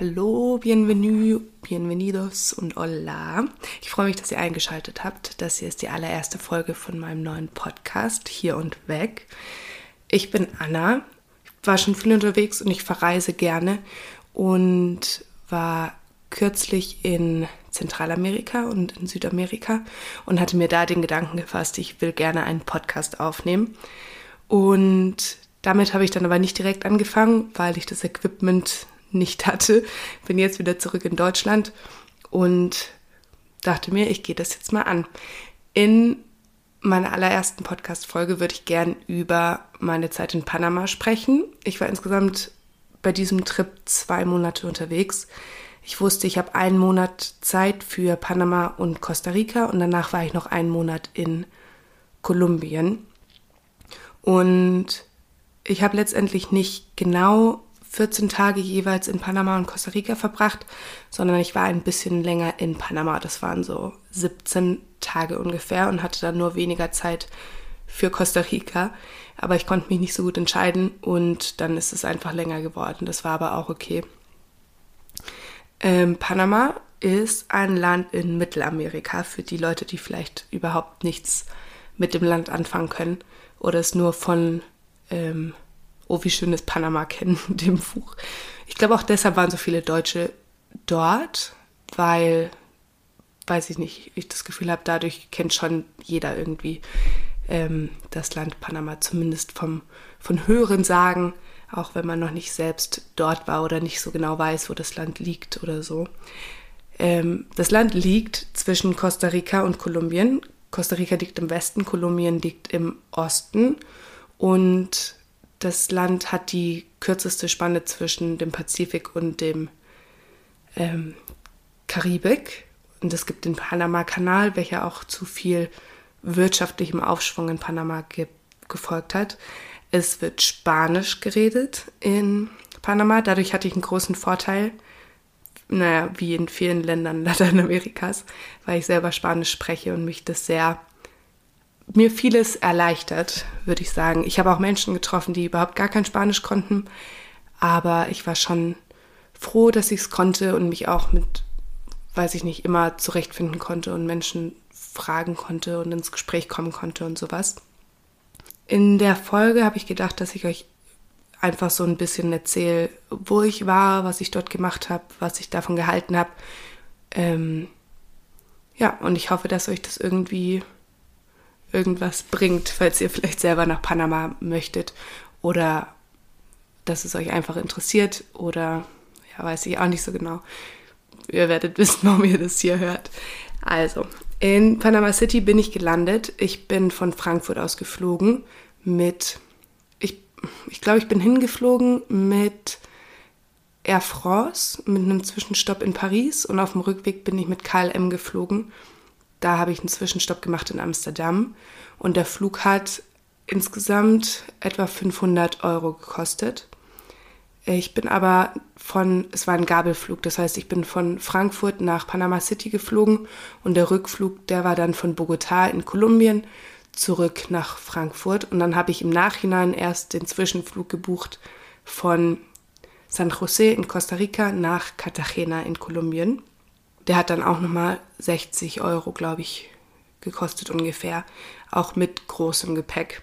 Hallo, bienvenue, bienvenidos und hola. Ich freue mich, dass ihr eingeschaltet habt. Das hier ist die allererste Folge von meinem neuen Podcast Hier und Weg. Ich bin Anna, war schon viel unterwegs und ich verreise gerne und war kürzlich in Zentralamerika und in Südamerika und hatte mir da den Gedanken gefasst, ich will gerne einen Podcast aufnehmen. Und damit habe ich dann aber nicht direkt angefangen, weil ich das Equipment nicht hatte. Bin jetzt wieder zurück in Deutschland und dachte mir, ich gehe das jetzt mal an. In meiner allerersten Podcast-Folge würde ich gern über meine Zeit in Panama sprechen. Ich war insgesamt bei diesem Trip zwei Monate unterwegs. Ich wusste, ich habe einen Monat Zeit für Panama und Costa Rica und danach war ich noch einen Monat in Kolumbien. Und ich habe letztendlich nicht genau 14 Tage jeweils in Panama und Costa Rica verbracht, sondern ich war ein bisschen länger in Panama. Das waren so 17 Tage ungefähr und hatte dann nur weniger Zeit für Costa Rica. Aber ich konnte mich nicht so gut entscheiden und dann ist es einfach länger geworden. Das war aber auch okay. Ähm, Panama ist ein Land in Mittelamerika für die Leute, die vielleicht überhaupt nichts mit dem Land anfangen können oder es nur von ähm, Oh, wie schön ist Panama kennen, dem Buch. Ich glaube auch deshalb waren so viele Deutsche dort, weil, weiß ich nicht, ich das Gefühl habe, dadurch kennt schon jeder irgendwie ähm, das Land Panama, zumindest vom, von höheren Sagen, auch wenn man noch nicht selbst dort war oder nicht so genau weiß, wo das Land liegt oder so. Ähm, das Land liegt zwischen Costa Rica und Kolumbien. Costa Rica liegt im Westen, Kolumbien liegt im Osten und das Land hat die kürzeste Spanne zwischen dem Pazifik und dem ähm, Karibik. Und es gibt den Panama-Kanal, welcher auch zu viel wirtschaftlichem Aufschwung in Panama ge gefolgt hat. Es wird Spanisch geredet in Panama. Dadurch hatte ich einen großen Vorteil, naja, wie in vielen Ländern Lateinamerikas, weil ich selber Spanisch spreche und mich das sehr mir vieles erleichtert, würde ich sagen. Ich habe auch Menschen getroffen, die überhaupt gar kein Spanisch konnten, aber ich war schon froh, dass ich es konnte und mich auch mit, weiß ich nicht, immer zurechtfinden konnte und Menschen fragen konnte und ins Gespräch kommen konnte und sowas. In der Folge habe ich gedacht, dass ich euch einfach so ein bisschen erzähle, wo ich war, was ich dort gemacht habe, was ich davon gehalten habe. Ähm, ja, und ich hoffe, dass euch das irgendwie irgendwas bringt, falls ihr vielleicht selber nach Panama möchtet oder dass es euch einfach interessiert oder ja, weiß ich auch nicht so genau. Ihr werdet wissen, warum ihr das hier hört. Also, in Panama City bin ich gelandet. Ich bin von Frankfurt aus geflogen mit, ich, ich glaube, ich bin hingeflogen mit Air France, mit einem Zwischenstopp in Paris und auf dem Rückweg bin ich mit KLM geflogen da habe ich einen Zwischenstopp gemacht in Amsterdam und der Flug hat insgesamt etwa 500 Euro gekostet. Ich bin aber von, es war ein Gabelflug, das heißt, ich bin von Frankfurt nach Panama City geflogen und der Rückflug, der war dann von Bogotá in Kolumbien zurück nach Frankfurt und dann habe ich im Nachhinein erst den Zwischenflug gebucht von San José in Costa Rica nach Cartagena in Kolumbien. Der hat dann auch nochmal 60 Euro, glaube ich, gekostet ungefähr. Auch mit großem Gepäck.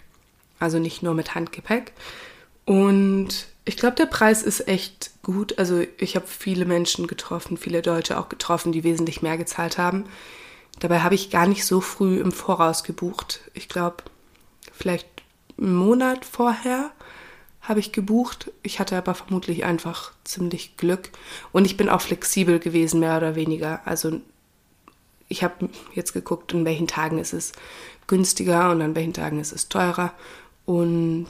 Also nicht nur mit Handgepäck. Und ich glaube, der Preis ist echt gut. Also ich habe viele Menschen getroffen, viele Deutsche auch getroffen, die wesentlich mehr gezahlt haben. Dabei habe ich gar nicht so früh im Voraus gebucht. Ich glaube, vielleicht einen Monat vorher habe ich gebucht. Ich hatte aber vermutlich einfach ziemlich Glück. Und ich bin auch flexibel gewesen, mehr oder weniger. Also ich habe jetzt geguckt, an welchen Tagen ist es günstiger und an welchen Tagen ist es teurer. Und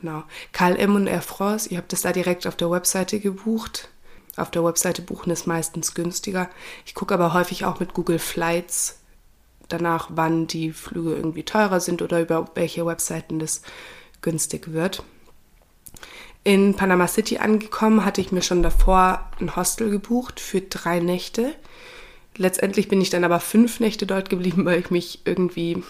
genau, KLM und Air France, ihr habt das da direkt auf der Webseite gebucht. Auf der Webseite buchen ist meistens günstiger. Ich gucke aber häufig auch mit Google Flights danach, wann die Flüge irgendwie teurer sind oder über welche Webseiten das günstig wird. In Panama City angekommen, hatte ich mir schon davor ein Hostel gebucht für drei Nächte. Letztendlich bin ich dann aber fünf Nächte dort geblieben, weil ich mich irgendwie.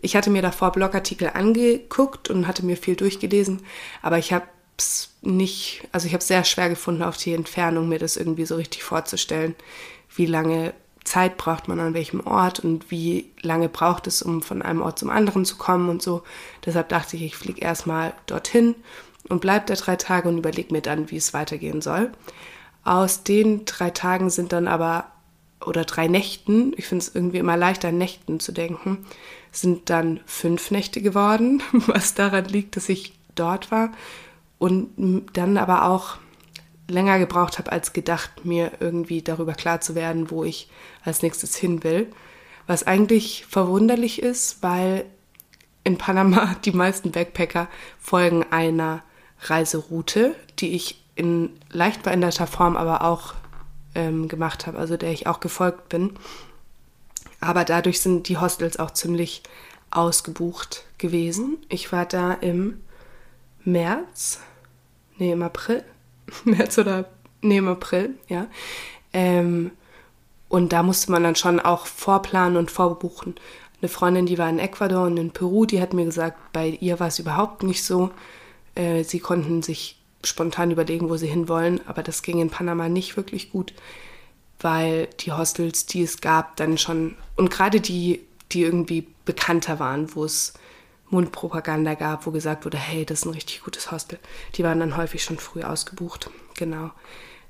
Ich hatte mir davor Blogartikel angeguckt und hatte mir viel durchgelesen, aber ich habe es nicht, also ich habe es sehr schwer gefunden, auf die Entfernung mir das irgendwie so richtig vorzustellen, wie lange Zeit braucht man an welchem Ort und wie lange braucht es, um von einem Ort zum anderen zu kommen und so. Deshalb dachte ich, ich fliege erstmal dorthin und bleibe da drei Tage und überlege mir dann, wie es weitergehen soll. Aus den drei Tagen sind dann aber, oder drei Nächten, ich finde es irgendwie immer leichter, an Nächten zu denken, sind dann fünf Nächte geworden, was daran liegt, dass ich dort war und dann aber auch länger gebraucht habe als gedacht, mir irgendwie darüber klar zu werden, wo ich als nächstes hin will. Was eigentlich verwunderlich ist, weil in Panama die meisten Backpacker folgen einer Reiseroute, die ich in leicht veränderter Form aber auch ähm, gemacht habe, also der ich auch gefolgt bin. Aber dadurch sind die Hostels auch ziemlich ausgebucht gewesen. Ich war da im März, nee, im April, März oder, nee, im April, ja. Ähm, und da musste man dann schon auch vorplanen und vorbuchen. Eine Freundin, die war in Ecuador und in Peru, die hat mir gesagt, bei ihr war es überhaupt nicht so. Äh, sie konnten sich spontan überlegen, wo sie hinwollen, aber das ging in Panama nicht wirklich gut, weil die Hostels, die es gab, dann schon, und gerade die, die irgendwie bekannter waren, wo es Mundpropaganda gab, wo gesagt wurde, hey, das ist ein richtig gutes Hostel. Die waren dann häufig schon früh ausgebucht. Genau.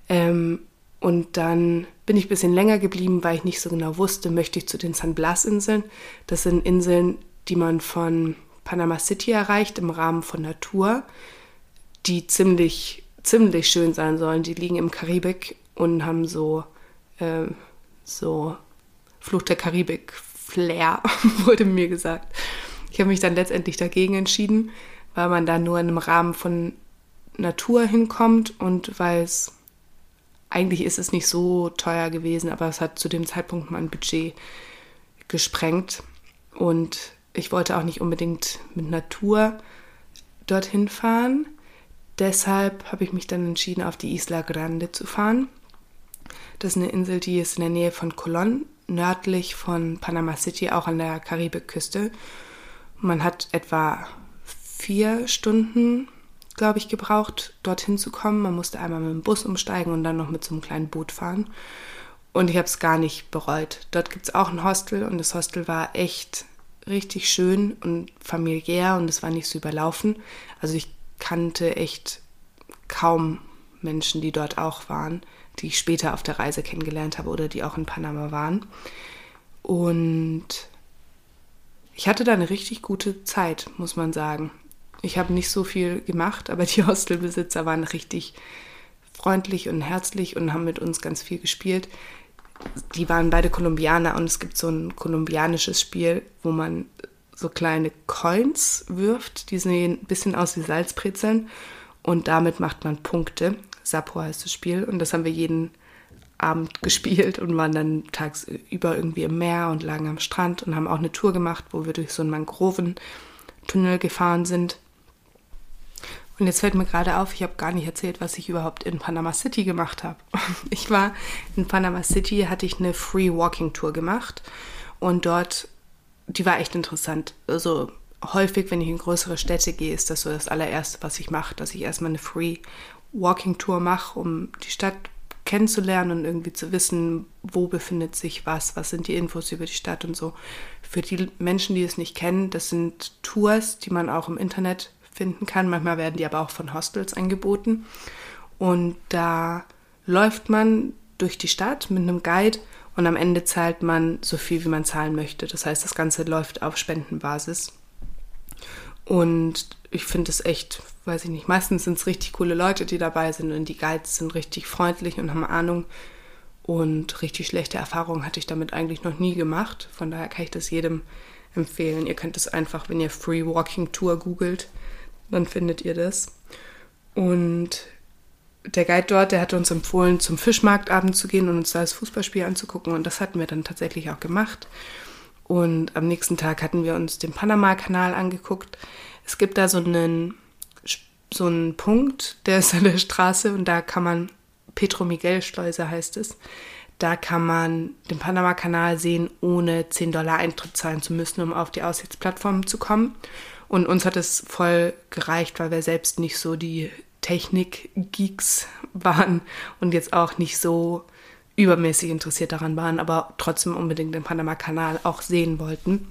Ähm, und dann bin ich ein bisschen länger geblieben, weil ich nicht so genau wusste, möchte ich zu den San Blas-Inseln. Das sind Inseln, die man von Panama City erreicht im Rahmen von Natur, die ziemlich, ziemlich schön sein sollen. Die liegen im Karibik und haben so, äh, so Flucht der Karibik-Flair, wurde mir gesagt. Ich habe mich dann letztendlich dagegen entschieden, weil man da nur in einem Rahmen von Natur hinkommt und weil es eigentlich ist es nicht so teuer gewesen, aber es hat zu dem Zeitpunkt mein Budget gesprengt und ich wollte auch nicht unbedingt mit Natur dorthin fahren. Deshalb habe ich mich dann entschieden, auf die Isla Grande zu fahren. Das ist eine Insel, die ist in der Nähe von Colón, nördlich von Panama City, auch an der Karibikküste. Man hat etwa vier Stunden, glaube ich, gebraucht, dorthin zu kommen. Man musste einmal mit dem Bus umsteigen und dann noch mit so einem kleinen Boot fahren. Und ich habe es gar nicht bereut. Dort gibt es auch ein Hostel und das Hostel war echt richtig schön und familiär und es war nicht so überlaufen. Also ich kannte echt kaum Menschen, die dort auch waren, die ich später auf der Reise kennengelernt habe oder die auch in Panama waren. Und ich hatte da eine richtig gute Zeit, muss man sagen. Ich habe nicht so viel gemacht, aber die Hostelbesitzer waren richtig freundlich und herzlich und haben mit uns ganz viel gespielt. Die waren beide Kolumbianer und es gibt so ein kolumbianisches Spiel, wo man so kleine Coins wirft. Die sehen ein bisschen aus wie Salzbrezeln und damit macht man Punkte. Sapo heißt das Spiel und das haben wir jeden Abend gespielt und waren dann tagsüber irgendwie im Meer und lagen am Strand und haben auch eine Tour gemacht, wo wir durch so einen Mangroventunnel gefahren sind. Und jetzt fällt mir gerade auf, ich habe gar nicht erzählt, was ich überhaupt in Panama City gemacht habe. Ich war in Panama City, hatte ich eine Free Walking Tour gemacht und dort, die war echt interessant. Also häufig, wenn ich in größere Städte gehe, ist das so das allererste, was ich mache, dass ich erstmal eine Free Walking Tour mache, um die Stadt kennenzulernen und irgendwie zu wissen, wo befindet sich was, was sind die Infos über die Stadt und so. Für die Menschen, die es nicht kennen, das sind Tours, die man auch im Internet finden kann. Manchmal werden die aber auch von Hostels angeboten. Und da läuft man durch die Stadt mit einem Guide und am Ende zahlt man so viel, wie man zahlen möchte. Das heißt, das Ganze läuft auf Spendenbasis. Und ich finde es echt, weiß ich nicht, meistens sind es richtig coole Leute, die dabei sind und die Guides sind richtig freundlich und haben Ahnung. Und richtig schlechte Erfahrungen hatte ich damit eigentlich noch nie gemacht. Von daher kann ich das jedem empfehlen. Ihr könnt es einfach, wenn ihr Free Walking Tour googelt, dann findet ihr das. Und der Guide dort, der hat uns empfohlen, zum Fischmarktabend zu gehen und uns da das Fußballspiel anzugucken. Und das hatten wir dann tatsächlich auch gemacht. Und am nächsten Tag hatten wir uns den Panama-Kanal angeguckt. Es gibt da so einen, so einen Punkt, der ist an der Straße und da kann man, Petro Miguel Schleuse heißt es, da kann man den Panama-Kanal sehen, ohne 10 Dollar Eintritt zahlen zu müssen, um auf die Aussichtsplattform zu kommen. Und uns hat es voll gereicht, weil wir selbst nicht so die Technik-Geeks waren und jetzt auch nicht so übermäßig interessiert daran waren, aber trotzdem unbedingt den Panama-Kanal auch sehen wollten.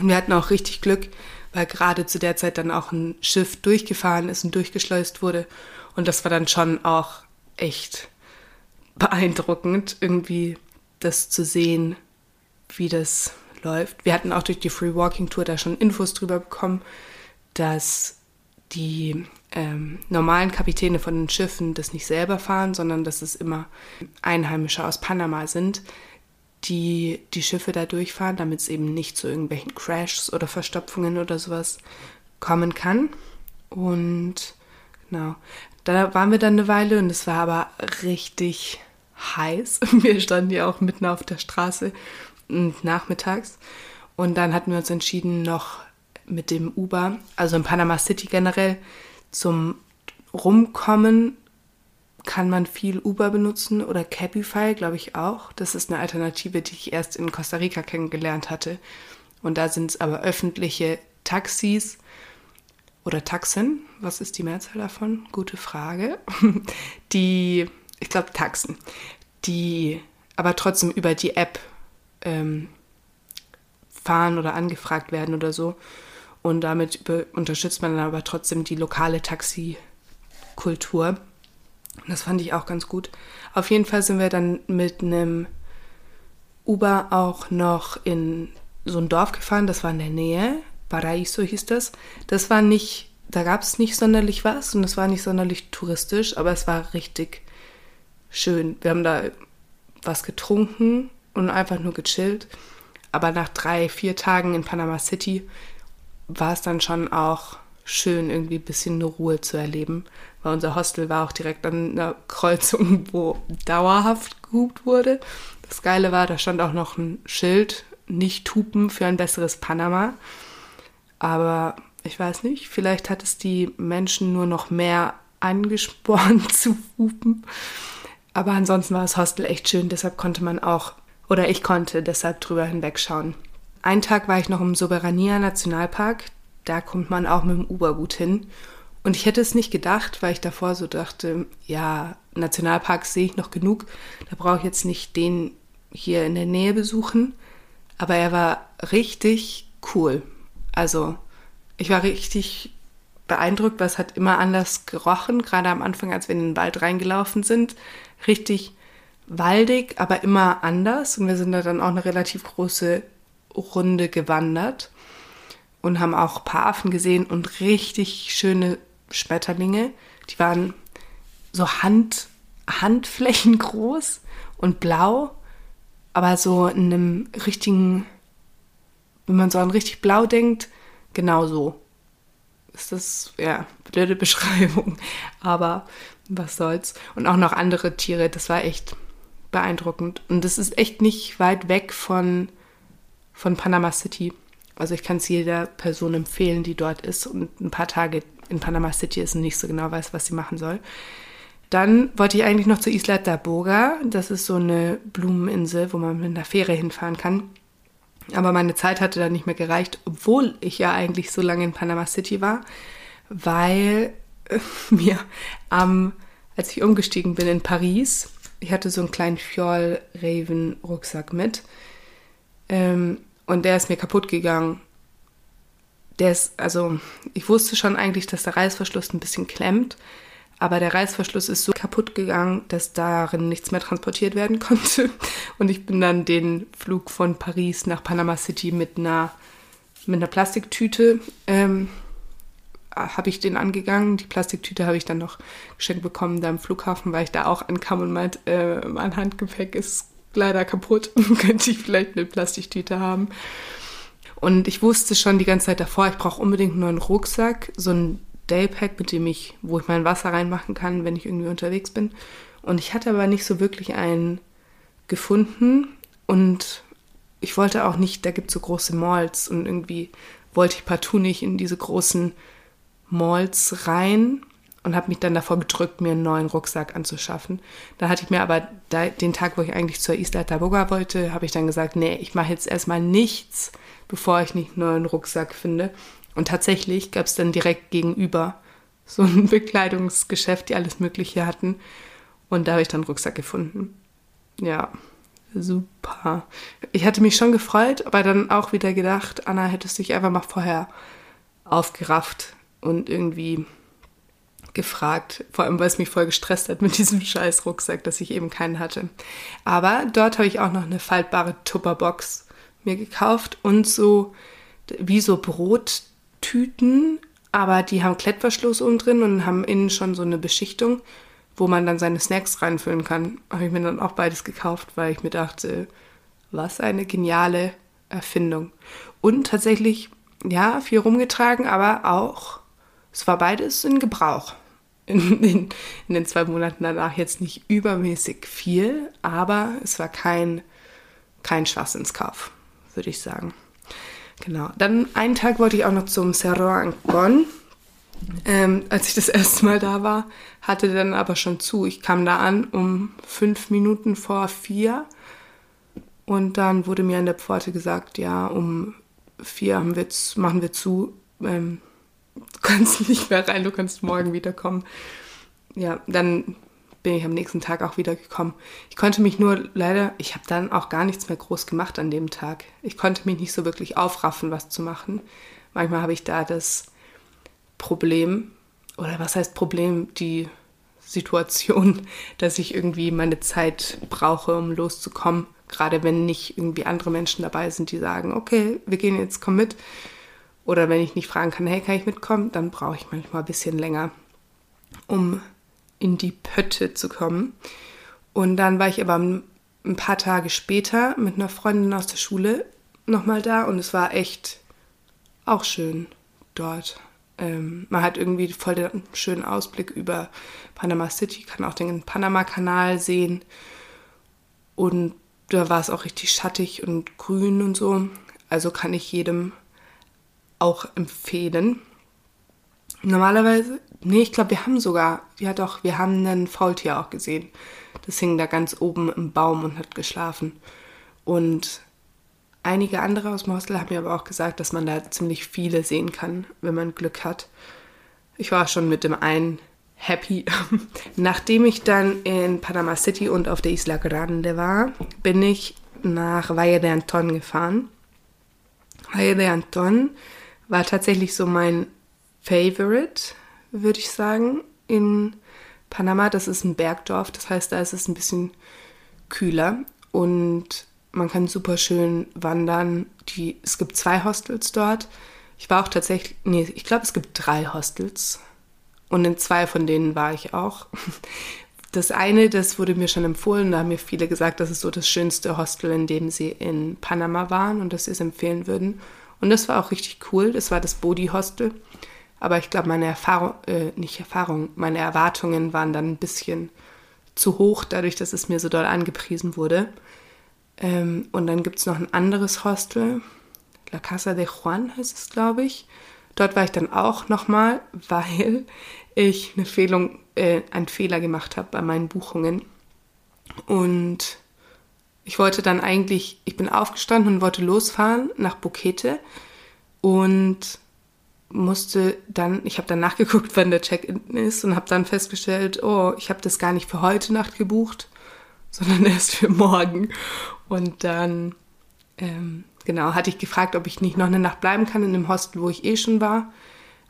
Und wir hatten auch richtig Glück, weil gerade zu der Zeit dann auch ein Schiff durchgefahren ist und durchgeschleust wurde. Und das war dann schon auch echt beeindruckend, irgendwie das zu sehen, wie das läuft. Wir hatten auch durch die Free Walking Tour da schon Infos drüber bekommen, dass die ähm, normalen Kapitäne von den Schiffen das nicht selber fahren, sondern dass es immer Einheimische aus Panama sind, die die Schiffe da durchfahren, damit es eben nicht zu irgendwelchen Crashs oder Verstopfungen oder sowas kommen kann. Und genau, da waren wir dann eine Weile und es war aber richtig heiß. Wir standen ja auch mitten auf der Straße nachmittags. Und dann hatten wir uns entschieden, noch mit dem Uber, also in Panama City generell, zum Rumkommen kann man viel Uber benutzen oder Cabify, glaube ich auch. Das ist eine Alternative, die ich erst in Costa Rica kennengelernt hatte. Und da sind es aber öffentliche Taxis oder Taxen. Was ist die Mehrzahl davon? Gute Frage. Die, ich glaube, Taxen, die aber trotzdem über die App ähm, fahren oder angefragt werden oder so. Und damit unterstützt man dann aber trotzdem die lokale Taxikultur. Das fand ich auch ganz gut. Auf jeden Fall sind wir dann mit einem Uber auch noch in so ein Dorf gefahren, das war in der Nähe. Paraíso hieß das. Das war nicht, da gab es nicht sonderlich was und es war nicht sonderlich touristisch, aber es war richtig schön. Wir haben da was getrunken und einfach nur gechillt. Aber nach drei, vier Tagen in Panama City war es dann schon auch schön, irgendwie ein bisschen eine Ruhe zu erleben, weil unser Hostel war auch direkt an einer Kreuzung, wo dauerhaft gehupt wurde. Das Geile war, da stand auch noch ein Schild, nicht tupen für ein besseres Panama. Aber ich weiß nicht, vielleicht hat es die Menschen nur noch mehr angespornt zu hupen. Aber ansonsten war das Hostel echt schön, deshalb konnte man auch, oder ich konnte deshalb drüber hinwegschauen. Einen Tag war ich noch im Soberania Nationalpark. Da kommt man auch mit dem Uber gut hin. Und ich hätte es nicht gedacht, weil ich davor so dachte, ja, Nationalparks sehe ich noch genug. Da brauche ich jetzt nicht den hier in der Nähe besuchen. Aber er war richtig cool. Also, ich war richtig beeindruckt, weil es hat immer anders gerochen, gerade am Anfang, als wir in den Wald reingelaufen sind. Richtig waldig, aber immer anders. Und wir sind da dann auch eine relativ große Runde gewandert und haben auch ein paar Affen gesehen und richtig schöne Schmetterlinge. Die waren so Hand, Handflächen groß und blau, aber so in einem richtigen, wenn man so an richtig blau denkt, genau so. Ist das, ja, blöde Beschreibung, aber was soll's. Und auch noch andere Tiere, das war echt beeindruckend. Und das ist echt nicht weit weg von von Panama City. Also ich kann es jeder Person empfehlen, die dort ist und ein paar Tage in Panama City ist und nicht so genau weiß, was sie machen soll. Dann wollte ich eigentlich noch zur Isla da Boga. Das ist so eine Blumeninsel, wo man mit einer Fähre hinfahren kann. Aber meine Zeit hatte dann nicht mehr gereicht, obwohl ich ja eigentlich so lange in Panama City war, weil mir am, als ich umgestiegen bin in Paris, ich hatte so einen kleinen Fjol-Raven-Rucksack mit. Ähm, und der ist mir kaputt gegangen. Der ist, also, ich wusste schon eigentlich, dass der Reißverschluss ein bisschen klemmt, aber der Reißverschluss ist so kaputt gegangen, dass darin nichts mehr transportiert werden konnte. Und ich bin dann den Flug von Paris nach Panama City mit einer, mit einer Plastiktüte ähm, habe ich den angegangen. Die Plastiktüte habe ich dann noch geschenkt bekommen da am Flughafen, weil ich da auch ankam und meint, äh, mein Handgepäck ist leider kaputt. Könnte ich vielleicht eine Plastiktüte haben. Und ich wusste schon die ganze Zeit davor, ich brauche unbedingt einen neuen Rucksack, so ein Daypack, mit dem ich, wo ich mein Wasser reinmachen kann, wenn ich irgendwie unterwegs bin. Und ich hatte aber nicht so wirklich einen gefunden. Und ich wollte auch nicht, da gibt es so große Malls und irgendwie wollte ich partout nicht in diese großen Malls rein und habe mich dann davor gedrückt, mir einen neuen Rucksack anzuschaffen. Da hatte ich mir aber den Tag, wo ich eigentlich zur Isla Taboga wollte, habe ich dann gesagt, nee, ich mache jetzt erstmal nichts, bevor ich nicht einen neuen Rucksack finde. Und tatsächlich gab es dann direkt gegenüber so ein Bekleidungsgeschäft, die alles Mögliche hatten. Und da habe ich dann einen Rucksack gefunden. Ja, super. Ich hatte mich schon gefreut, aber dann auch wieder gedacht, Anna, hättest dich einfach mal vorher aufgerafft und irgendwie gefragt, vor allem weil es mich voll gestresst hat mit diesem scheiß Rucksack, dass ich eben keinen hatte. Aber dort habe ich auch noch eine faltbare Tupperbox mir gekauft und so wie so Brottüten, aber die haben Klettverschluss oben drin und haben innen schon so eine Beschichtung, wo man dann seine Snacks reinfüllen kann. Habe ich mir dann auch beides gekauft, weil ich mir dachte, was eine geniale Erfindung. Und tatsächlich, ja, viel rumgetragen, aber auch, es war beides in Gebrauch in, in, in, den zwei Monaten danach jetzt nicht übermäßig viel, aber es war kein, kein Schwachsinnskauf, würde ich sagen. Genau. Dann einen Tag wollte ich auch noch zum Cerro Ancon. Ähm, als ich das erste Mal da war, hatte dann aber schon zu. Ich kam da an um fünf Minuten vor vier und dann wurde mir an der Pforte gesagt, ja, um vier wir, machen wir zu. Ähm, du kannst nicht mehr rein, du kannst morgen wiederkommen. Ja, dann bin ich am nächsten Tag auch wieder gekommen. Ich konnte mich nur leider, ich habe dann auch gar nichts mehr groß gemacht an dem Tag. Ich konnte mich nicht so wirklich aufraffen, was zu machen. Manchmal habe ich da das Problem, oder was heißt Problem, die Situation, dass ich irgendwie meine Zeit brauche, um loszukommen. Gerade wenn nicht irgendwie andere Menschen dabei sind, die sagen, okay, wir gehen jetzt, komm mit. Oder wenn ich nicht fragen kann, hey, kann ich mitkommen, dann brauche ich manchmal ein bisschen länger, um in die Pötte zu kommen. Und dann war ich aber ein paar Tage später mit einer Freundin aus der Schule nochmal da und es war echt auch schön dort. Ähm, man hat irgendwie voll den schönen Ausblick über Panama City, kann auch den Panama-Kanal sehen. Und da war es auch richtig schattig und grün und so. Also kann ich jedem auch empfehlen. Normalerweise, nee, ich glaube, wir haben sogar, ja doch, wir haben ein Faultier auch gesehen. Das hing da ganz oben im Baum und hat geschlafen. Und einige andere aus dem haben mir aber auch gesagt, dass man da ziemlich viele sehen kann, wenn man Glück hat. Ich war schon mit dem einen happy. Nachdem ich dann in Panama City und auf der Isla Grande war, bin ich nach Valle de Anton gefahren. Valle de Anton war tatsächlich so mein Favorite, würde ich sagen, in Panama. Das ist ein Bergdorf, das heißt, da ist es ein bisschen kühler und man kann super schön wandern. Die, es gibt zwei Hostels dort. Ich war auch tatsächlich, nee, ich glaube, es gibt drei Hostels. Und in zwei von denen war ich auch. Das eine, das wurde mir schon empfohlen, da haben mir viele gesagt, das ist so das schönste Hostel, in dem sie in Panama waren und dass sie es empfehlen würden. Und das war auch richtig cool. Das war das Bodhi Hostel. Aber ich glaube, meine Erfahrung, äh, nicht Erfahrung, meine Erwartungen waren dann ein bisschen zu hoch, dadurch, dass es mir so doll angepriesen wurde. Ähm, und dann gibt es noch ein anderes Hostel, La Casa de Juan heißt es, glaube ich. Dort war ich dann auch nochmal, weil ich eine Fehlung, äh, einen Fehler gemacht habe bei meinen Buchungen. Und ich wollte dann eigentlich, ich bin aufgestanden und wollte losfahren nach Bukete und musste dann, ich habe dann nachgeguckt, wann der Check-in ist und habe dann festgestellt, oh, ich habe das gar nicht für heute Nacht gebucht, sondern erst für morgen. Und dann, ähm, genau, hatte ich gefragt, ob ich nicht noch eine Nacht bleiben kann in dem Hostel, wo ich eh schon war.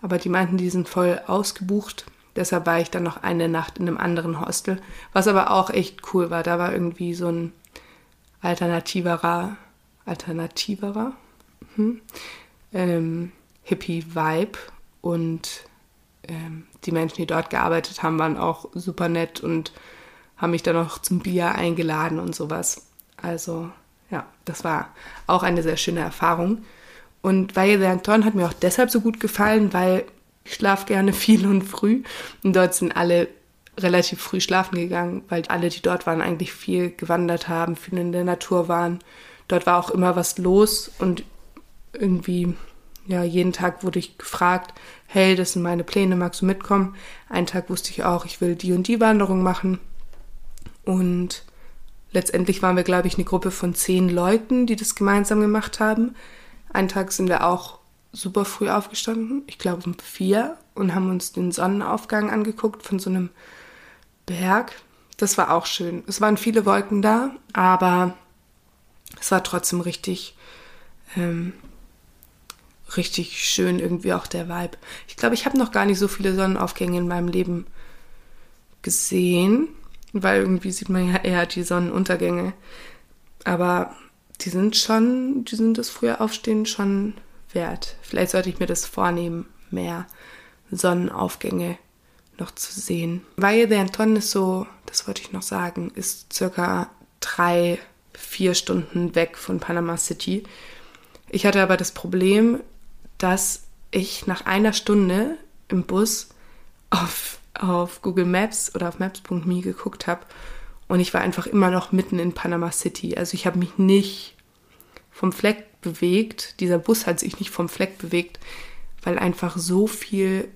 Aber die meinten, die sind voll ausgebucht. Deshalb war ich dann noch eine Nacht in einem anderen Hostel, was aber auch echt cool war. Da war irgendwie so ein alternativerer, alternativerer hm, ähm, Hippie-Vibe und ähm, die Menschen, die dort gearbeitet haben, waren auch super nett und haben mich dann noch zum Bier eingeladen und sowas. Also ja, das war auch eine sehr schöne Erfahrung. Und Valle de Anton hat mir auch deshalb so gut gefallen, weil ich schlafe gerne viel und früh. Und dort sind alle relativ früh schlafen gegangen, weil alle, die dort waren, eigentlich viel gewandert haben, viel in der Natur waren. Dort war auch immer was los und irgendwie, ja, jeden Tag wurde ich gefragt, hey, das sind meine Pläne, magst du mitkommen? Einen Tag wusste ich auch, ich will die und die Wanderung machen. Und letztendlich waren wir, glaube ich, eine Gruppe von zehn Leuten, die das gemeinsam gemacht haben. Einen Tag sind wir auch super früh aufgestanden, ich glaube um vier, und haben uns den Sonnenaufgang angeguckt von so einem Berg. Das war auch schön. Es waren viele Wolken da, aber es war trotzdem richtig, ähm, richtig schön irgendwie auch der Vibe. Ich glaube, ich habe noch gar nicht so viele Sonnenaufgänge in meinem Leben gesehen, weil irgendwie sieht man ja eher die Sonnenuntergänge. Aber die sind schon, die sind das frühe Aufstehen schon wert. Vielleicht sollte ich mir das vornehmen, mehr Sonnenaufgänge noch zu sehen. Valle de Anton ist so, das wollte ich noch sagen, ist circa drei, vier Stunden weg von Panama City. Ich hatte aber das Problem, dass ich nach einer Stunde im Bus auf, auf Google Maps oder auf maps.me geguckt habe und ich war einfach immer noch mitten in Panama City. Also ich habe mich nicht vom Fleck bewegt. Dieser Bus hat sich nicht vom Fleck bewegt, weil einfach so viel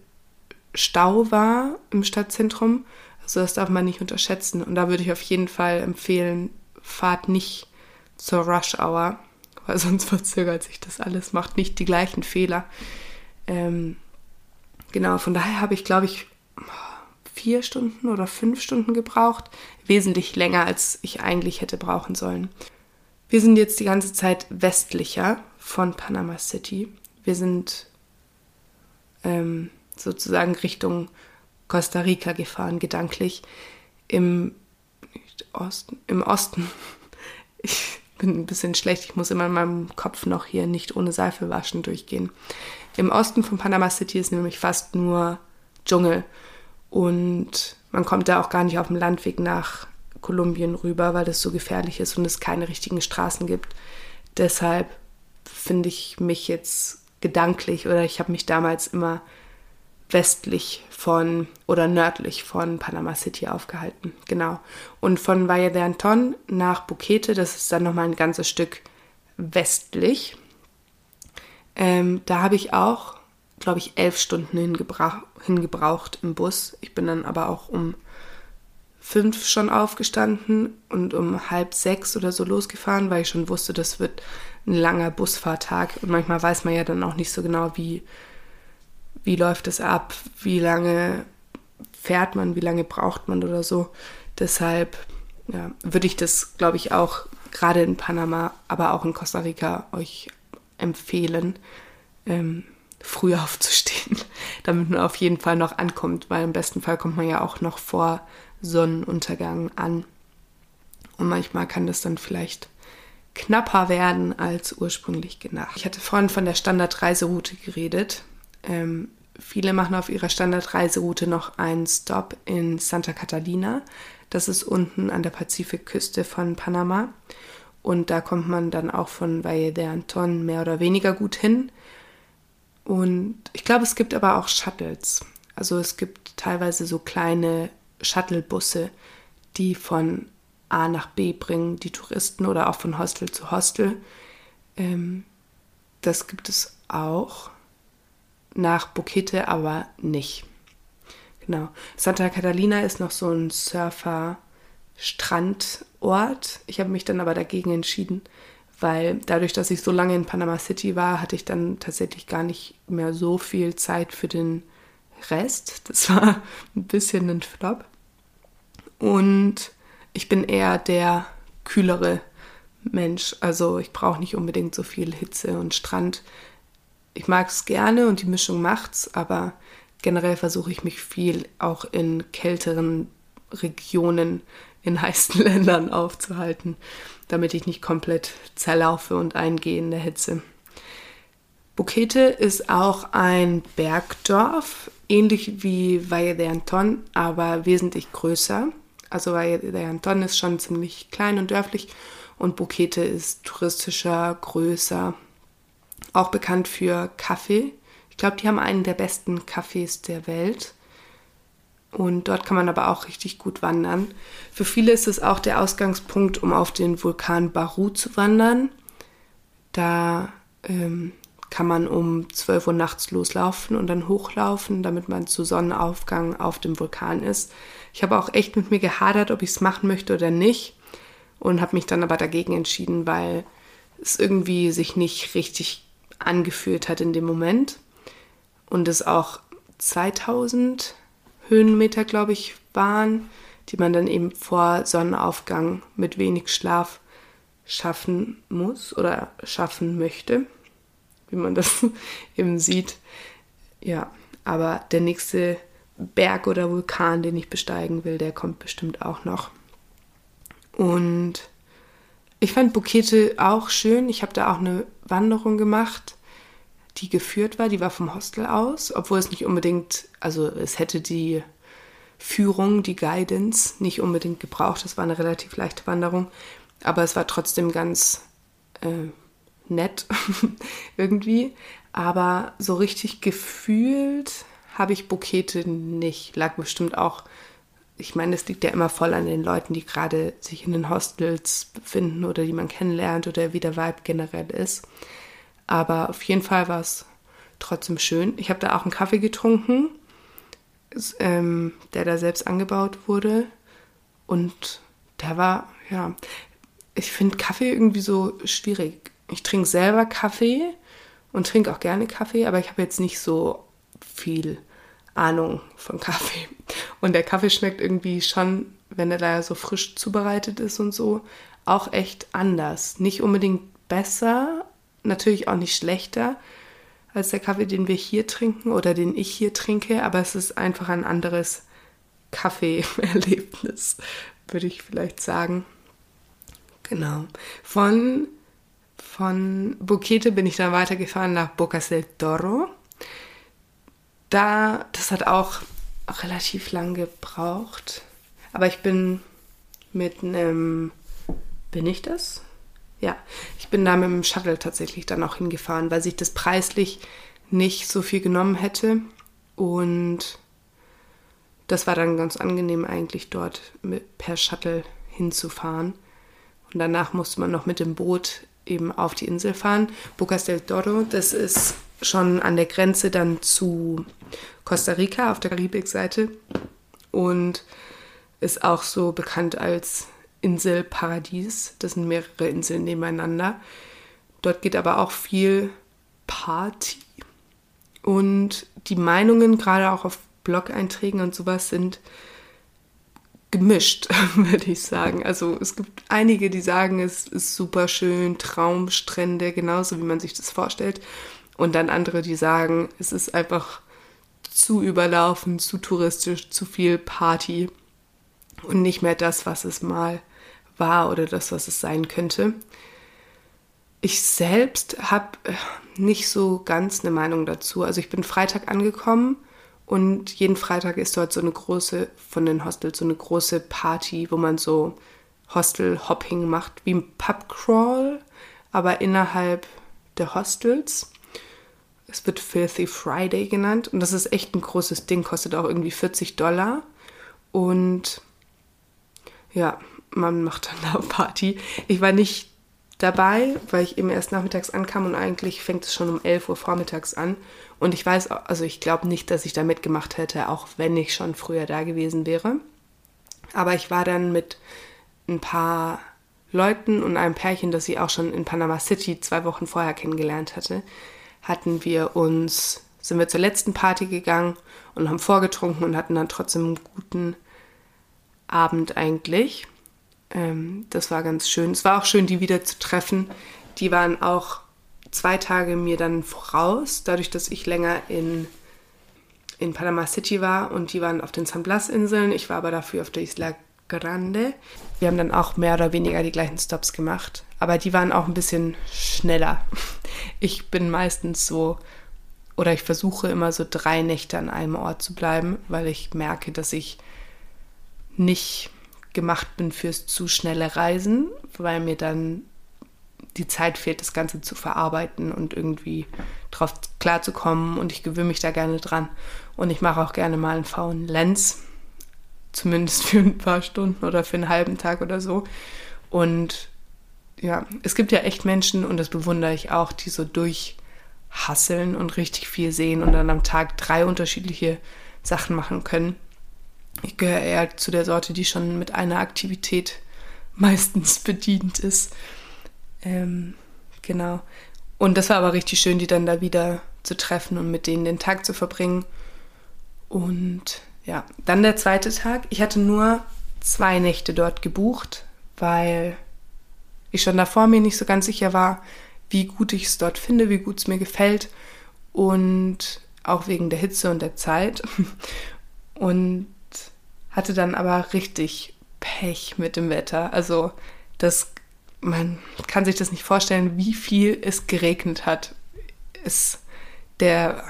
Stau war im Stadtzentrum. Also das darf man nicht unterschätzen. Und da würde ich auf jeden Fall empfehlen, fahrt nicht zur Rush Hour, weil sonst verzögert sich das alles, macht nicht die gleichen Fehler. Ähm, genau, von daher habe ich, glaube ich, vier Stunden oder fünf Stunden gebraucht. Wesentlich länger, als ich eigentlich hätte brauchen sollen. Wir sind jetzt die ganze Zeit westlicher von Panama City. Wir sind ähm, sozusagen Richtung Costa Rica gefahren, gedanklich. Im Osten, im Osten. Ich bin ein bisschen schlecht, ich muss immer in meinem Kopf noch hier nicht ohne Seife waschen durchgehen. Im Osten von Panama City ist nämlich fast nur Dschungel. Und man kommt da auch gar nicht auf dem Landweg nach Kolumbien rüber, weil das so gefährlich ist und es keine richtigen Straßen gibt. Deshalb finde ich mich jetzt gedanklich oder ich habe mich damals immer westlich von oder nördlich von Panama City aufgehalten. Genau. Und von Valle de Anton nach Bukete, das ist dann nochmal ein ganzes Stück westlich. Ähm, da habe ich auch, glaube ich, elf Stunden hingebraucht im Bus. Ich bin dann aber auch um fünf schon aufgestanden und um halb sechs oder so losgefahren, weil ich schon wusste, das wird ein langer Busfahrtag. Und manchmal weiß man ja dann auch nicht so genau, wie wie läuft es ab, wie lange fährt man, wie lange braucht man oder so. Deshalb ja, würde ich das, glaube ich, auch gerade in Panama, aber auch in Costa Rica euch empfehlen, ähm, früh aufzustehen, damit man auf jeden Fall noch ankommt, weil im besten Fall kommt man ja auch noch vor Sonnenuntergang an. Und manchmal kann das dann vielleicht knapper werden als ursprünglich gedacht. Ich hatte vorhin von der Standardreiseroute geredet. Ähm, viele machen auf ihrer Standardreiseroute noch einen Stop in Santa Catalina. Das ist unten an der Pazifikküste von Panama. Und da kommt man dann auch von Valle de Anton mehr oder weniger gut hin. Und ich glaube, es gibt aber auch Shuttles. Also es gibt teilweise so kleine Shuttlebusse, die von A nach B bringen, die Touristen oder auch von Hostel zu Hostel. Ähm, das gibt es auch nach Bukete aber nicht. Genau. Santa Catalina ist noch so ein Surfer-Strandort. Ich habe mich dann aber dagegen entschieden, weil dadurch, dass ich so lange in Panama City war, hatte ich dann tatsächlich gar nicht mehr so viel Zeit für den Rest. Das war ein bisschen ein Flop. Und ich bin eher der kühlere Mensch. Also ich brauche nicht unbedingt so viel Hitze und Strand ich mag es gerne und die Mischung macht's, aber generell versuche ich mich viel auch in kälteren Regionen in heißen Ländern aufzuhalten, damit ich nicht komplett zerlaufe und eingehe in der Hitze. Bukete ist auch ein Bergdorf, ähnlich wie Valle de Anton, aber wesentlich größer. Also Valle de Anton ist schon ziemlich klein und dörflich und Bukete ist touristischer, größer auch bekannt für Kaffee. Ich glaube, die haben einen der besten Cafés der Welt. Und dort kann man aber auch richtig gut wandern. Für viele ist es auch der Ausgangspunkt, um auf den Vulkan Baru zu wandern. Da ähm, kann man um 12 Uhr nachts loslaufen und dann hochlaufen, damit man zu Sonnenaufgang auf dem Vulkan ist. Ich habe auch echt mit mir gehadert, ob ich es machen möchte oder nicht. Und habe mich dann aber dagegen entschieden, weil es irgendwie sich nicht richtig angefühlt hat in dem Moment. Und es auch 2000 Höhenmeter, glaube ich, waren, die man dann eben vor Sonnenaufgang mit wenig Schlaf schaffen muss oder schaffen möchte, wie man das eben sieht. Ja, aber der nächste Berg oder Vulkan, den ich besteigen will, der kommt bestimmt auch noch. Und ich fand Bukete auch schön. Ich habe da auch eine Wanderung gemacht, die geführt war. Die war vom Hostel aus, obwohl es nicht unbedingt, also es hätte die Führung, die Guidance nicht unbedingt gebraucht. Das war eine relativ leichte Wanderung, aber es war trotzdem ganz äh, nett irgendwie. Aber so richtig gefühlt habe ich Bukete nicht. Lag bestimmt auch, ich meine, es liegt ja immer voll an den Leuten, die gerade sich in den Hostels befinden oder die man kennenlernt oder wie der Vibe generell ist. Aber auf jeden Fall war es trotzdem schön. Ich habe da auch einen Kaffee getrunken, ähm, der da selbst angebaut wurde. Und der war, ja, ich finde Kaffee irgendwie so schwierig. Ich trinke selber Kaffee und trinke auch gerne Kaffee, aber ich habe jetzt nicht so viel Ahnung von Kaffee. Und der Kaffee schmeckt irgendwie schon, wenn er da so frisch zubereitet ist und so, auch echt anders. Nicht unbedingt besser, natürlich auch nicht schlechter als der Kaffee, den wir hier trinken oder den ich hier trinke, aber es ist einfach ein anderes Kaffeeerlebnis, würde ich vielleicht sagen. Genau. Von, von Bukete bin ich dann weitergefahren nach Bocas del Toro da, das hat auch relativ lang gebraucht. Aber ich bin mit einem, bin ich das? Ja, ich bin da mit dem Shuttle tatsächlich dann auch hingefahren, weil sich das preislich nicht so viel genommen hätte. Und das war dann ganz angenehm eigentlich dort mit, per Shuttle hinzufahren. Und danach musste man noch mit dem Boot eben auf die Insel fahren. Bocas del Toro, das ist schon an der Grenze dann zu Costa Rica auf der Karibikseite und ist auch so bekannt als Inselparadies. Das sind mehrere Inseln nebeneinander. Dort geht aber auch viel Party. Und die Meinungen, gerade auch auf Blog-Einträgen und sowas, sind gemischt, würde ich sagen. Also es gibt einige, die sagen, es ist super schön, Traumstrände, genauso wie man sich das vorstellt. Und dann andere, die sagen, es ist einfach zu überlaufen, zu touristisch, zu viel Party und nicht mehr das, was es mal war oder das, was es sein könnte. Ich selbst habe äh, nicht so ganz eine Meinung dazu. Also ich bin Freitag angekommen und jeden Freitag ist dort so eine große, von den Hostels, so eine große Party, wo man so Hostel-Hopping macht, wie ein Pubcrawl, aber innerhalb der Hostels. Es wird Filthy Friday genannt und das ist echt ein großes Ding, kostet auch irgendwie 40 Dollar. Und ja, man macht dann da Party. Ich war nicht dabei, weil ich eben erst nachmittags ankam und eigentlich fängt es schon um 11 Uhr vormittags an. Und ich weiß, also ich glaube nicht, dass ich da mitgemacht hätte, auch wenn ich schon früher da gewesen wäre. Aber ich war dann mit ein paar Leuten und einem Pärchen, das ich auch schon in Panama City zwei Wochen vorher kennengelernt hatte, hatten wir uns, sind wir zur letzten Party gegangen und haben vorgetrunken und hatten dann trotzdem einen guten Abend eigentlich. Ähm, das war ganz schön. Es war auch schön, die wieder zu treffen. Die waren auch zwei Tage mir dann voraus, dadurch, dass ich länger in, in Panama City war und die waren auf den San Blas-Inseln. Ich war aber dafür auf der Isla Grande. Wir haben dann auch mehr oder weniger die gleichen Stops gemacht, aber die waren auch ein bisschen schneller. Ich bin meistens so, oder ich versuche immer so drei Nächte an einem Ort zu bleiben, weil ich merke, dass ich nicht gemacht bin fürs zu schnelle Reisen, weil mir dann die Zeit fehlt, das Ganze zu verarbeiten und irgendwie drauf klarzukommen und ich gewöhne mich da gerne dran. Und ich mache auch gerne mal einen faulen Lens, zumindest für ein paar Stunden oder für einen halben Tag oder so. Und ja, es gibt ja echt Menschen, und das bewundere ich auch, die so durchhasseln und richtig viel sehen und dann am Tag drei unterschiedliche Sachen machen können. Ich gehöre eher zu der Sorte, die schon mit einer Aktivität meistens bedient ist. Ähm, genau. Und das war aber richtig schön, die dann da wieder zu treffen und mit denen den Tag zu verbringen. Und ja, dann der zweite Tag. Ich hatte nur zwei Nächte dort gebucht, weil ich schon davor mir nicht so ganz sicher war, wie gut ich es dort finde, wie gut es mir gefällt und auch wegen der Hitze und der Zeit. Und hatte dann aber richtig Pech mit dem Wetter. Also das, man kann sich das nicht vorstellen, wie viel es geregnet hat. Es, der,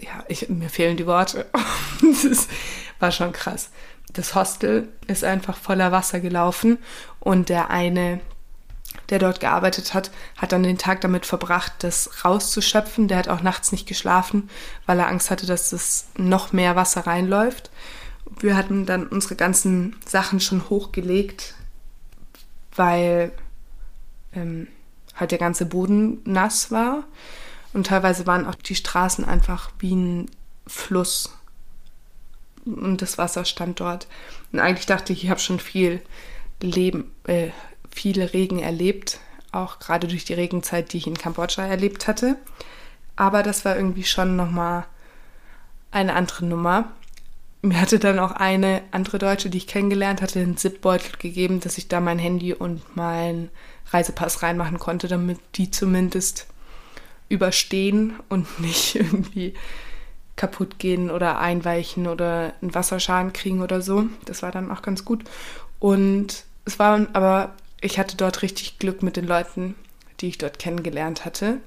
ja, ich, mir fehlen die Worte. das war schon krass. Das Hostel ist einfach voller Wasser gelaufen und der eine der dort gearbeitet hat, hat dann den Tag damit verbracht, das rauszuschöpfen. Der hat auch nachts nicht geschlafen, weil er Angst hatte, dass es noch mehr Wasser reinläuft. Wir hatten dann unsere ganzen Sachen schon hochgelegt, weil ähm, halt der ganze Boden nass war. Und teilweise waren auch die Straßen einfach wie ein Fluss. Und das Wasser stand dort. Und eigentlich dachte ich, ich habe schon viel Leben, äh, viel Regen erlebt, auch gerade durch die Regenzeit, die ich in Kambodscha erlebt hatte. Aber das war irgendwie schon nochmal eine andere Nummer. Mir hatte dann auch eine andere Deutsche, die ich kennengelernt hatte, einen Zipbeutel gegeben, dass ich da mein Handy und meinen Reisepass reinmachen konnte, damit die zumindest überstehen und nicht irgendwie kaputt gehen oder einweichen oder einen Wasserschaden kriegen oder so. Das war dann auch ganz gut. Und es war aber ich hatte dort richtig Glück mit den Leuten, die ich dort kennengelernt hatte.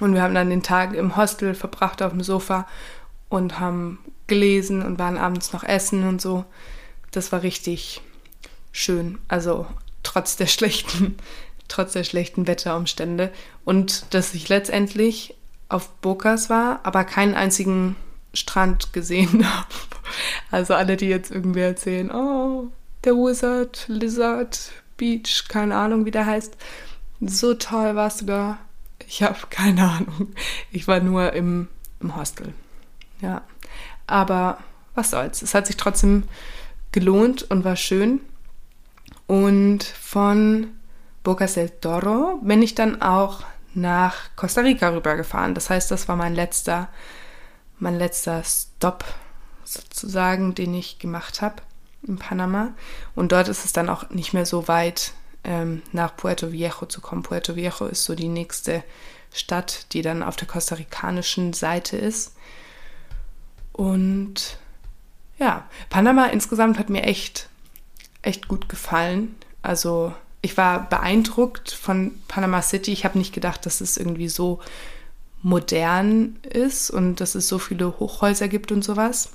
Und wir haben dann den Tag im Hostel verbracht auf dem Sofa und haben gelesen und waren abends noch essen und so. Das war richtig schön. Also trotz der schlechten, trotz der schlechten Wetterumstände. Und dass ich letztendlich auf Bokas war, aber keinen einzigen Strand gesehen habe. Also alle, die jetzt irgendwie erzählen, oh, der Wizard, Lizard, Beach, keine Ahnung, wie der heißt. So toll war es sogar. Ich habe keine Ahnung. Ich war nur im, im Hostel. Ja. Aber was soll's. Es hat sich trotzdem gelohnt und war schön. Und von Bocas del Toro bin ich dann auch nach Costa Rica rübergefahren. Das heißt, das war mein letzter, mein letzter Stop sozusagen, den ich gemacht habe in Panama. Und dort ist es dann auch nicht mehr so weit, ähm, nach Puerto Viejo zu kommen. Puerto Viejo ist so die nächste Stadt, die dann auf der kostarikanischen Seite ist. Und ja, Panama insgesamt hat mir echt, echt gut gefallen. Also ich war beeindruckt von Panama City. Ich habe nicht gedacht, dass es irgendwie so modern ist und dass es so viele Hochhäuser gibt und sowas.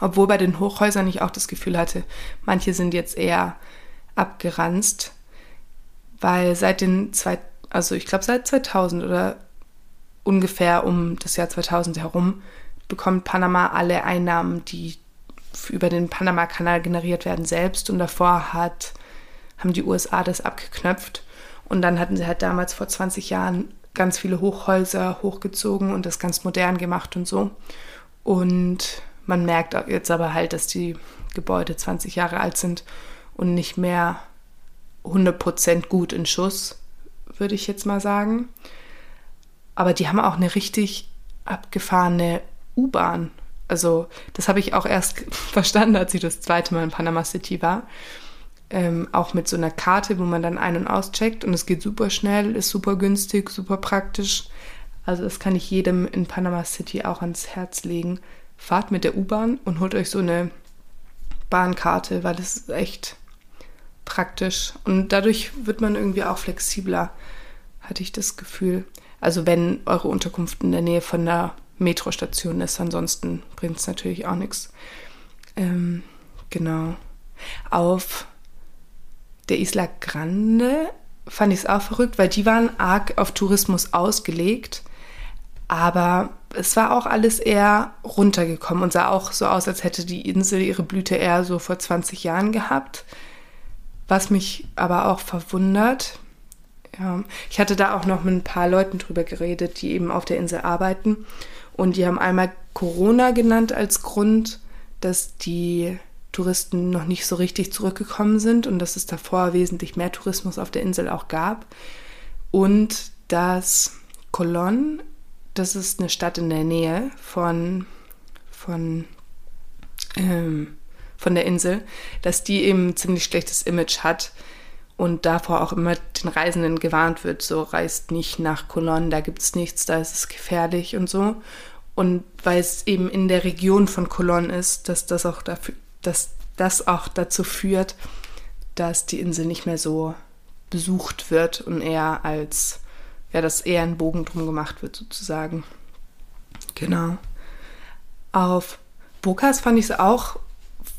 Obwohl bei den Hochhäusern ich auch das Gefühl hatte, manche sind jetzt eher abgeranzt, weil seit den zwei, also ich glaube seit 2000 oder ungefähr um das Jahr 2000 herum bekommt Panama alle Einnahmen, die über den Panama-Kanal generiert werden, selbst. Und davor hat, haben die USA das abgeknöpft. Und dann hatten sie halt damals vor 20 Jahren ganz viele Hochhäuser hochgezogen und das ganz modern gemacht und so. Und man merkt jetzt aber halt, dass die Gebäude 20 Jahre alt sind und nicht mehr 100% gut in Schuss, würde ich jetzt mal sagen. Aber die haben auch eine richtig abgefahrene U-Bahn. Also das habe ich auch erst verstanden, als ich das zweite Mal in Panama City war. Ähm, auch mit so einer Karte, wo man dann ein- und auscheckt und es geht super schnell, ist super günstig, super praktisch. Also das kann ich jedem in Panama City auch ans Herz legen fahrt mit der U-Bahn und holt euch so eine Bahnkarte, weil das ist echt praktisch. Und dadurch wird man irgendwie auch flexibler, hatte ich das Gefühl. Also wenn eure Unterkunft in der Nähe von der Metrostation ist, ansonsten bringt es natürlich auch nichts. Ähm, genau. Auf der Isla Grande fand ich es auch verrückt, weil die waren arg auf Tourismus ausgelegt. Aber es war auch alles eher runtergekommen und sah auch so aus, als hätte die Insel ihre Blüte eher so vor 20 Jahren gehabt. Was mich aber auch verwundert. Ja, ich hatte da auch noch mit ein paar Leuten drüber geredet, die eben auf der Insel arbeiten. Und die haben einmal Corona genannt als Grund, dass die Touristen noch nicht so richtig zurückgekommen sind und dass es davor wesentlich mehr Tourismus auf der Insel auch gab. Und dass Colón, das ist eine Stadt in der Nähe von, von, ähm, von der Insel, dass die eben ein ziemlich schlechtes Image hat und davor auch immer den Reisenden gewarnt wird, so reist nicht nach Colón, da gibt es nichts, da ist es gefährlich und so. Und weil es eben in der Region von Colón ist, dass das auch dafür, dass das auch dazu führt, dass die Insel nicht mehr so besucht wird und eher als, ja, dass eher ein Bogen drum gemacht wird, sozusagen. Genau. Auf Bokas fand ich es auch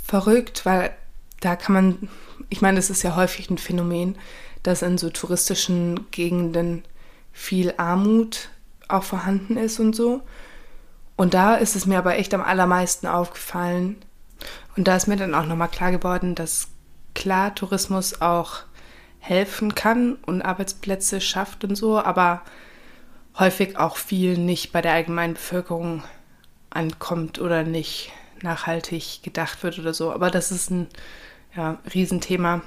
verrückt, weil da kann man, ich meine, es ist ja häufig ein Phänomen, dass in so touristischen Gegenden viel Armut auch vorhanden ist und so. Und da ist es mir aber echt am allermeisten aufgefallen. Und da ist mir dann auch nochmal klar geworden, dass klar Tourismus auch helfen kann und Arbeitsplätze schafft und so, aber häufig auch viel nicht bei der allgemeinen Bevölkerung ankommt oder nicht nachhaltig gedacht wird oder so. Aber das ist ein ja, Riesenthema,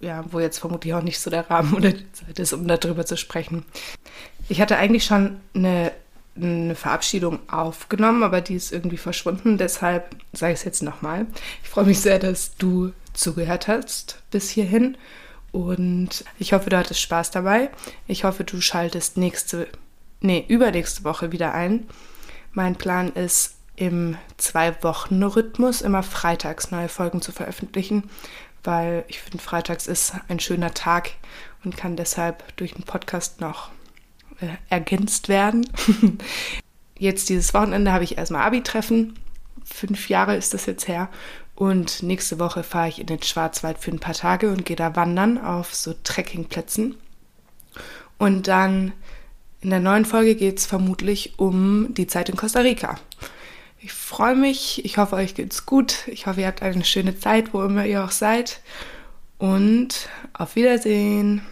ja, wo jetzt vermutlich auch nicht so der Rahmen oder die Zeit ist, um darüber zu sprechen. Ich hatte eigentlich schon eine eine Verabschiedung aufgenommen, aber die ist irgendwie verschwunden. Deshalb sage ich es jetzt nochmal. Ich freue mich sehr, dass du zugehört hast bis hierhin. Und ich hoffe, du hattest Spaß dabei. Ich hoffe, du schaltest nächste, nee, übernächste Woche wieder ein. Mein Plan ist, im Zwei-Wochen-Rhythmus immer freitags neue Folgen zu veröffentlichen, weil ich finde, freitags ist ein schöner Tag und kann deshalb durch den Podcast noch äh, ergänzt werden. jetzt dieses Wochenende habe ich erstmal Abi-Treffen. Fünf Jahre ist das jetzt her. Und nächste Woche fahre ich in den Schwarzwald für ein paar Tage und gehe da wandern auf so Trekkingplätzen. Und dann in der neuen Folge geht es vermutlich um die Zeit in Costa Rica. Ich freue mich, ich hoffe, euch geht's gut. Ich hoffe, ihr habt eine schöne Zeit, wo immer ihr auch seid. Und auf Wiedersehen.